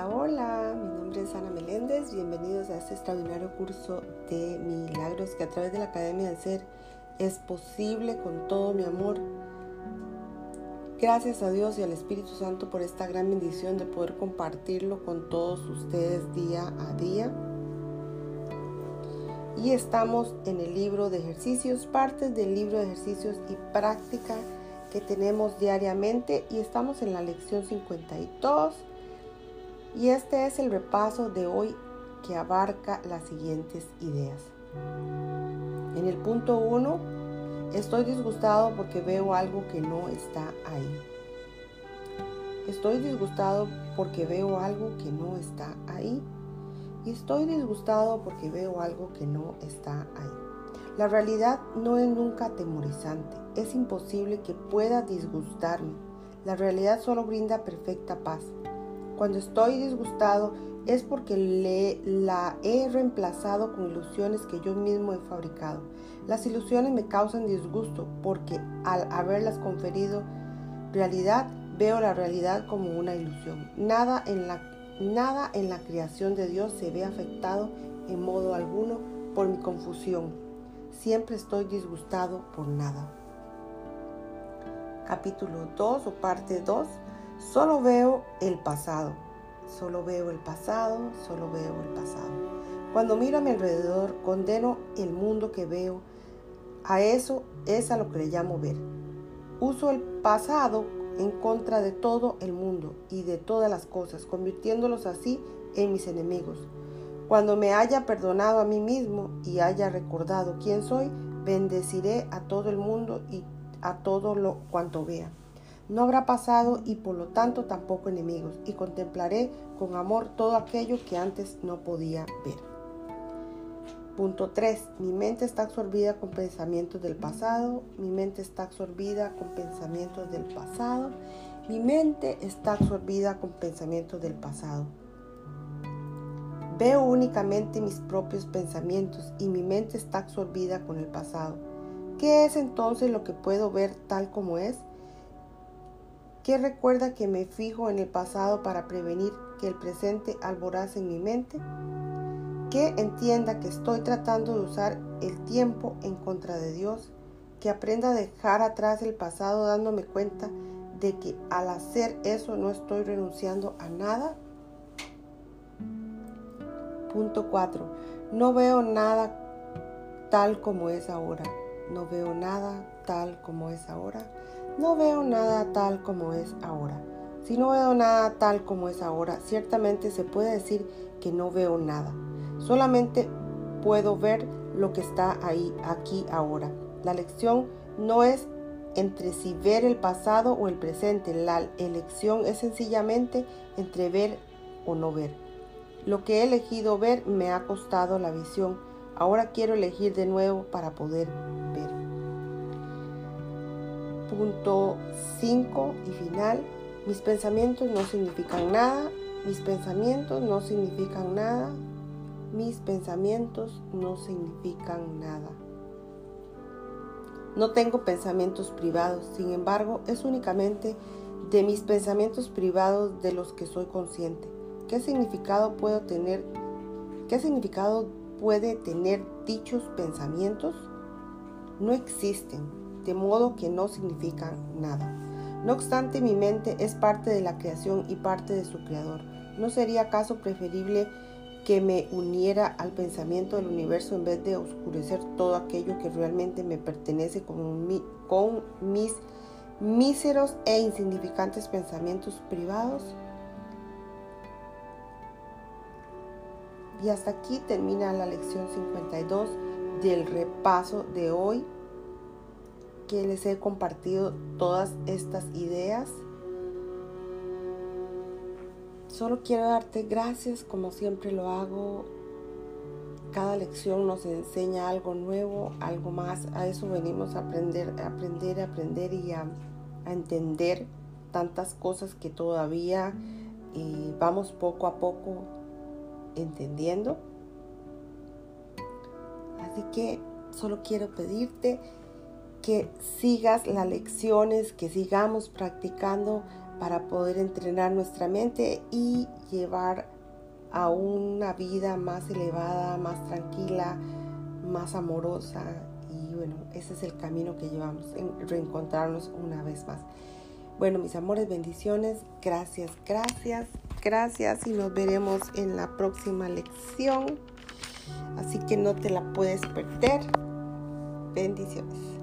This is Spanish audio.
Hola, hola, mi nombre es Ana Meléndez, bienvenidos a este extraordinario curso de milagros que a través de la Academia del Ser es posible con todo mi amor. Gracias a Dios y al Espíritu Santo por esta gran bendición de poder compartirlo con todos ustedes día a día. Y estamos en el libro de ejercicios, partes del libro de ejercicios y práctica que tenemos diariamente y estamos en la lección 52 y este es el repaso de hoy que abarca las siguientes ideas. En el punto 1, estoy disgustado porque veo algo que no está ahí. Estoy disgustado porque veo algo que no está ahí. Y estoy disgustado porque veo algo que no está ahí. La realidad no es nunca atemorizante. Es imposible que pueda disgustarme. La realidad solo brinda perfecta paz. Cuando estoy disgustado es porque le, la he reemplazado con ilusiones que yo mismo he fabricado. Las ilusiones me causan disgusto porque al haberlas conferido realidad, veo la realidad como una ilusión. Nada en la, nada en la creación de Dios se ve afectado en modo alguno por mi confusión. Siempre estoy disgustado por nada. Capítulo 2 o parte 2 Solo veo el pasado, solo veo el pasado, solo veo el pasado. Cuando miro a mi alrededor, condeno el mundo que veo. A eso es a lo que le llamo ver. Uso el pasado en contra de todo el mundo y de todas las cosas, convirtiéndolos así en mis enemigos. Cuando me haya perdonado a mí mismo y haya recordado quién soy, bendeciré a todo el mundo y a todo lo cuanto vea no habrá pasado y por lo tanto tampoco enemigos, y contemplaré con amor todo aquello que antes no podía ver. Punto 3. Mi mente está absorbida con pensamientos del pasado. Mi mente está absorbida con pensamientos del pasado. Mi mente está absorbida con pensamientos del pasado. Veo únicamente mis propios pensamientos y mi mente está absorbida con el pasado. ¿Qué es entonces lo que puedo ver tal como es? ¿Qué recuerda que me fijo en el pasado para prevenir que el presente alborace en mi mente? Que entienda que estoy tratando de usar el tiempo en contra de Dios, que aprenda a dejar atrás el pasado dándome cuenta de que al hacer eso no estoy renunciando a nada. Punto 4. No veo nada tal como es ahora. No veo nada tal como es ahora. No veo nada tal como es ahora. Si no veo nada tal como es ahora, ciertamente se puede decir que no veo nada. Solamente puedo ver lo que está ahí, aquí, ahora. La lección no es entre si ver el pasado o el presente. La elección es sencillamente entre ver o no ver. Lo que he elegido ver me ha costado la visión. Ahora quiero elegir de nuevo para poder ver. Punto 5 y final. Mis pensamientos no significan nada. Mis pensamientos no significan nada. Mis pensamientos no significan nada. No tengo pensamientos privados, sin embargo, es únicamente de mis pensamientos privados de los que soy consciente. ¿Qué significado puedo tener? ¿Qué significado puede tener dichos pensamientos? No existen de modo que no significan nada. No obstante, mi mente es parte de la creación y parte de su creador. ¿No sería acaso preferible que me uniera al pensamiento del universo en vez de oscurecer todo aquello que realmente me pertenece con, con mis míseros e insignificantes pensamientos privados? Y hasta aquí termina la lección 52 del repaso de hoy que les he compartido todas estas ideas. Solo quiero darte gracias como siempre lo hago. Cada lección nos enseña algo nuevo, algo más. A eso venimos a aprender, a aprender, a aprender y a, entender tantas cosas que todavía vamos poco a poco entendiendo. Así que solo quiero pedirte que sigas las lecciones, que sigamos practicando para poder entrenar nuestra mente y llevar a una vida más elevada, más tranquila, más amorosa. Y bueno, ese es el camino que llevamos, en reencontrarnos una vez más. Bueno, mis amores, bendiciones. Gracias, gracias, gracias. Y nos veremos en la próxima lección. Así que no te la puedes perder. Bendiciones.